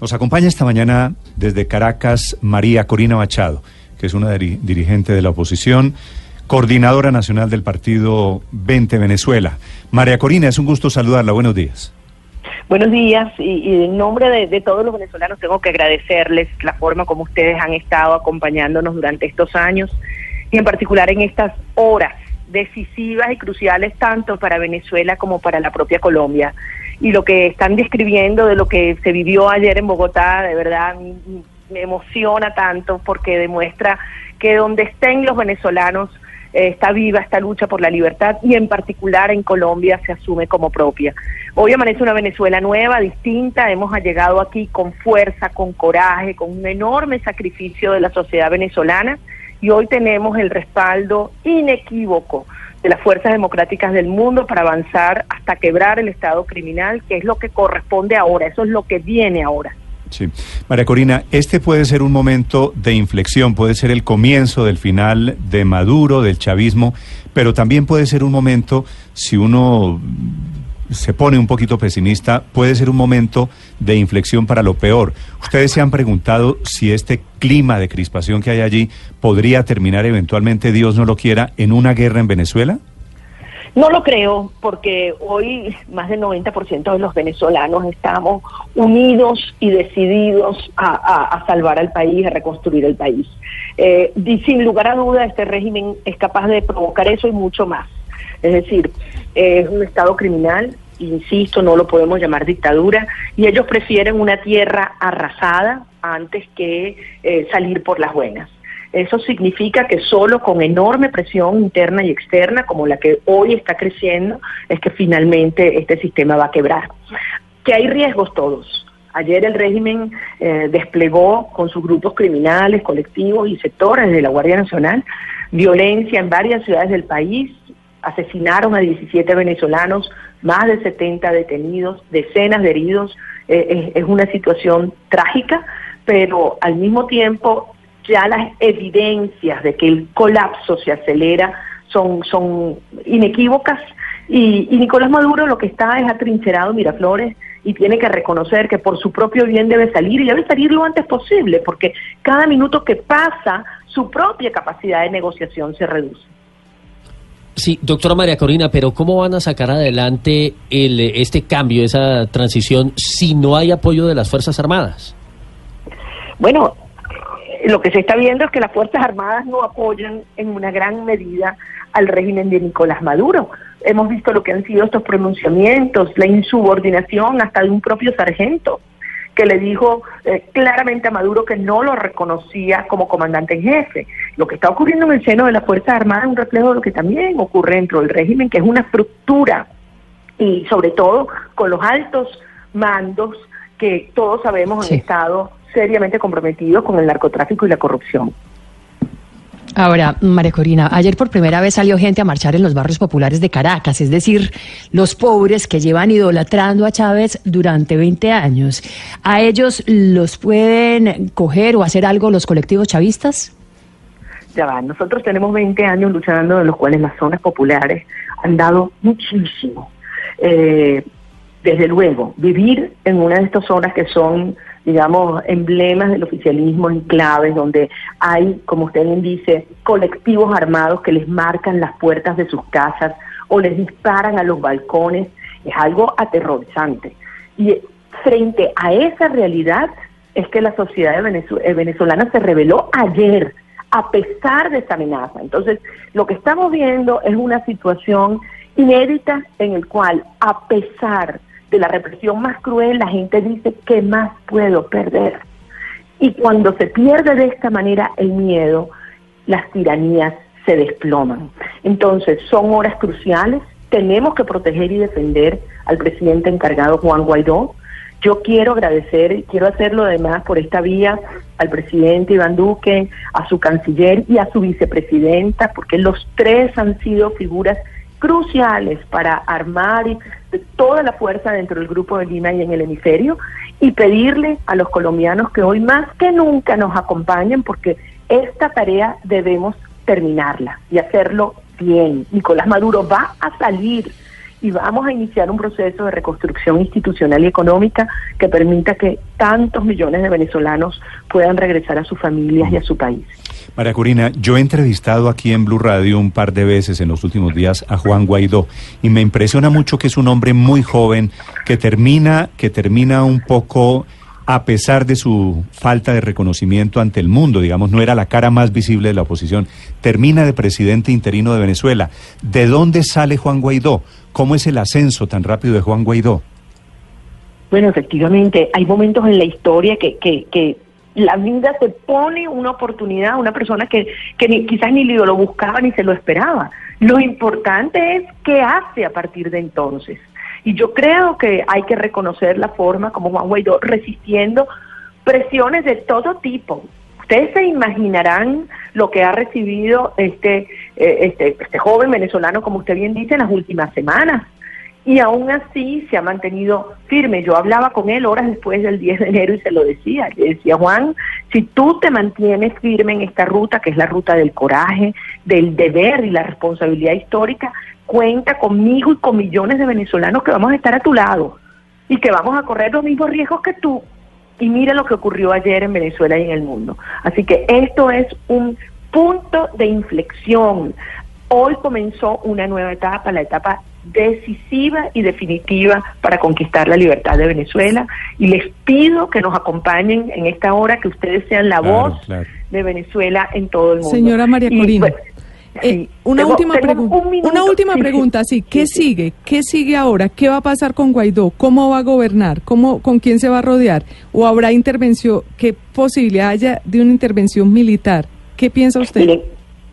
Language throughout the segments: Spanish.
Nos acompaña esta mañana desde Caracas María Corina Machado, que es una dirigente de la oposición, coordinadora nacional del partido 20 Venezuela. María Corina, es un gusto saludarla. Buenos días. Buenos días y, en nombre de, de, todos los venezolanos tengo que agradecerles la forma como ustedes han estado acompañándonos durante estos años y en particular en estas horas decisivas y cruciales tanto para Venezuela como para la propia Colombia y lo que están describiendo de lo que se vivió ayer en Bogotá, de verdad me emociona tanto porque demuestra que donde estén los venezolanos eh, está viva esta lucha por la libertad y en particular en Colombia se asume como propia. Hoy amanece una Venezuela nueva, distinta, hemos llegado aquí con fuerza, con coraje, con un enorme sacrificio de la sociedad venezolana y hoy tenemos el respaldo inequívoco de las fuerzas democráticas del mundo para avanzar hasta quebrar el Estado criminal, que es lo que corresponde ahora, eso es lo que viene ahora. Sí. María Corina, este puede ser un momento de inflexión, puede ser el comienzo del final de Maduro, del chavismo, pero también puede ser un momento, si uno se pone un poquito pesimista, puede ser un momento de inflexión para lo peor. ¿Ustedes se han preguntado si este clima de crispación que hay allí podría terminar eventualmente, Dios no lo quiera, en una guerra en Venezuela? No lo creo, porque hoy más del 90% de los venezolanos estamos unidos y decididos a, salvar al país, a reconstruir el país. Eh, y sin lugar a duda, este régimen es capaz de provocar eso y mucho más. Es decir, es un Estado criminal, insisto, no lo podemos llamar dictadura, y ellos prefieren una tierra arrasada antes que eh, salir por las buenas. Eso significa que solo con enorme presión interna y externa, como la que hoy está creciendo, es que finalmente este sistema va a quebrar. Que hay riesgos todos. Ayer el régimen eh, desplegó con sus grupos criminales, colectivos y sectores de la Guardia Nacional violencia en varias ciudades del país, asesinaron a 17 venezolanos, más de 70 detenidos, decenas de heridos. Eh, es, una situación trágica, pero al mismo tiempo ya las evidencias de que el colapso se acelera son, son inequívocas y, y, Nicolás Maduro lo que está es atrincherado Miraflores y tiene que reconocer que por su propio bien debe salir y debe salir lo antes posible porque cada minuto que pasa su propia capacidad de negociación se reduce. Sí, doctora María Corina, pero ¿cómo van a sacar adelante el, este cambio, esa transición, si no hay apoyo de las Fuerzas Armadas? Bueno, lo que se está viendo es que las Fuerzas Armadas no apoyan en una gran medida al régimen de Nicolás Maduro. Hemos visto lo que han sido estos pronunciamientos, la insubordinación hasta de un propio sargento que le dijo eh, claramente a Maduro que no lo reconocía como comandante en jefe. Lo que está ocurriendo en el seno de las Fuerzas Armadas es un reflejo de lo que también ocurre dentro del régimen, que es una estructura y sobre todo con los altos mandos que todos sabemos han estado seriamente comprometidos con el narcotráfico y la corrupción. Ahora, María Corina, ayer por primera vez salió gente a marchar en los barrios populares de Caracas, es decir, los pobres que llevan idolatrando a Chávez durante 20 años. ¿A ellos los pueden coger o hacer algo los colectivos chavistas? Ya va, nosotros tenemos 20 años luchando, en los cuales las zonas populares han dado muchísimo. Eh, desde luego, vivir en una de estas zonas que son digamos, emblemas del oficialismo en claves donde hay, como usted bien dice, colectivos armados que les marcan las puertas de sus casas o les disparan a los balcones, es algo aterrorizante. Y frente a esa realidad es que la sociedad eh, venezolana se reveló ayer, a pesar de esa amenaza. Entonces, lo que estamos viendo es una situación inédita en el cual, a pesar de la represión más cruel, la gente dice, ¿qué más puedo perder? Y cuando se pierde de esta manera el miedo, las tiranías se desploman. Entonces, son horas cruciales, tenemos que proteger y defender al presidente encargado Juan Guaidó. Yo quiero agradecer, quiero hacerlo además por esta vía al presidente Iván Duque, a su canciller y a su vicepresidenta, porque los tres han sido figuras cruciales para armar toda la fuerza dentro del Grupo de Lima y en el hemisferio y pedirle a los colombianos que hoy más que nunca nos acompañen porque esta tarea debemos terminarla y hacerlo bien. Nicolás Maduro va a salir y vamos a iniciar un proceso de reconstrucción institucional y económica que permita que tantos millones de venezolanos puedan regresar a sus familias y a su país. María Corina, yo he entrevistado aquí en Blue Radio un par de veces en los últimos días a Juan Guaidó y me impresiona mucho que es un hombre muy joven que termina que termina un poco a pesar de su falta de reconocimiento ante el mundo, digamos, no era la cara más visible de la oposición, termina de presidente interino de Venezuela. ¿De dónde sale Juan Guaidó? ¿Cómo es el ascenso tan rápido de Juan Guaidó? Bueno, efectivamente, hay momentos en la historia que, que, que la vida se pone una oportunidad a una persona que, que ni, quizás ni lo buscaba ni se lo esperaba. Lo importante es qué hace a partir de entonces. Y yo creo que hay que reconocer la forma como Juan Guaidó resistiendo presiones de todo tipo. Ustedes se imaginarán lo que ha recibido este, eh, este, este joven venezolano, como usted bien dice, en las últimas semanas. Y aún así se ha mantenido firme. Yo hablaba con él horas después del 10 de enero y se lo decía. Le decía, Juan, si tú te mantienes firme en esta ruta, que es la ruta del coraje, del deber y la responsabilidad histórica, cuenta conmigo y con millones de venezolanos que vamos a estar a tu lado y que vamos a correr los mismos riesgos que tú. Y mira lo que ocurrió ayer en Venezuela y en el mundo. Así que esto es un punto de inflexión. Hoy comenzó una nueva etapa, la etapa decisiva y definitiva para conquistar la libertad de Venezuela y les pido que nos acompañen en esta hora, que ustedes sean la voz de Venezuela en todo el mundo. Señora María Corina. Pues, eh, una, última pregunta, una última pregunta, sí, ¿qué sigue? ¿Qué sigue ahora? ¿Qué va a pasar con Guaidó? ¿Cómo va a gobernar? ¿Cómo, ¿Con quién se va a rodear? ¿O habrá intervención? ¿Qué posibilidad haya de una intervención militar? ¿Qué piensa usted?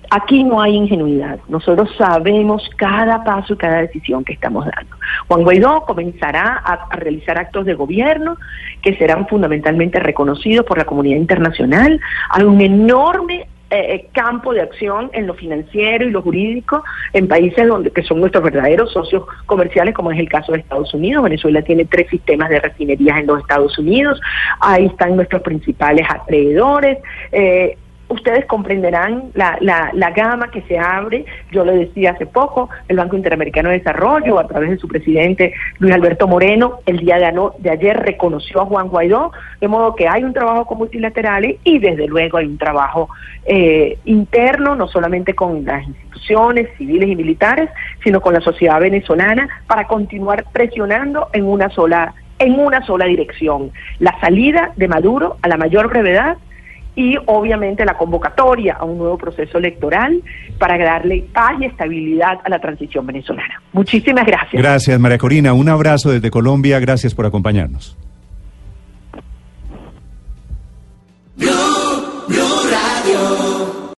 Aquí no hay ingenuidad. Nosotros sabemos cada paso y cada decisión que estamos dando. Juan Guaidó comenzará a, realizar actos de gobierno que serán fundamentalmente reconocidos por la comunidad internacional. Hay un enorme eh, eh, campo de acción en lo financiero y lo jurídico en países donde que son nuestros verdaderos socios comerciales, como es el caso de Estados Unidos. Venezuela tiene tres sistemas de refinerías en los Estados Unidos. Ahí están nuestros principales acreedores. Eh, ustedes comprenderán la, la, la, gama que se abre. Yo lo decía hace poco, el Banco Interamericano de Desarrollo, a través de su presidente Luis Alberto Moreno, el día de, de ayer reconoció a Juan Guaidó, de modo que hay un trabajo con multilaterales y desde luego hay un trabajo eh, interno, no solamente con las instituciones civiles y militares, sino con la sociedad venezolana para continuar presionando en una sola en una sola dirección, la salida de Maduro a la mayor brevedad y obviamente la convocatoria a un nuevo proceso electoral para darle paz y estabilidad a la transición venezolana. Muchísimas gracias. Gracias, María Corina. Un abrazo desde Colombia. Gracias por acompañarnos.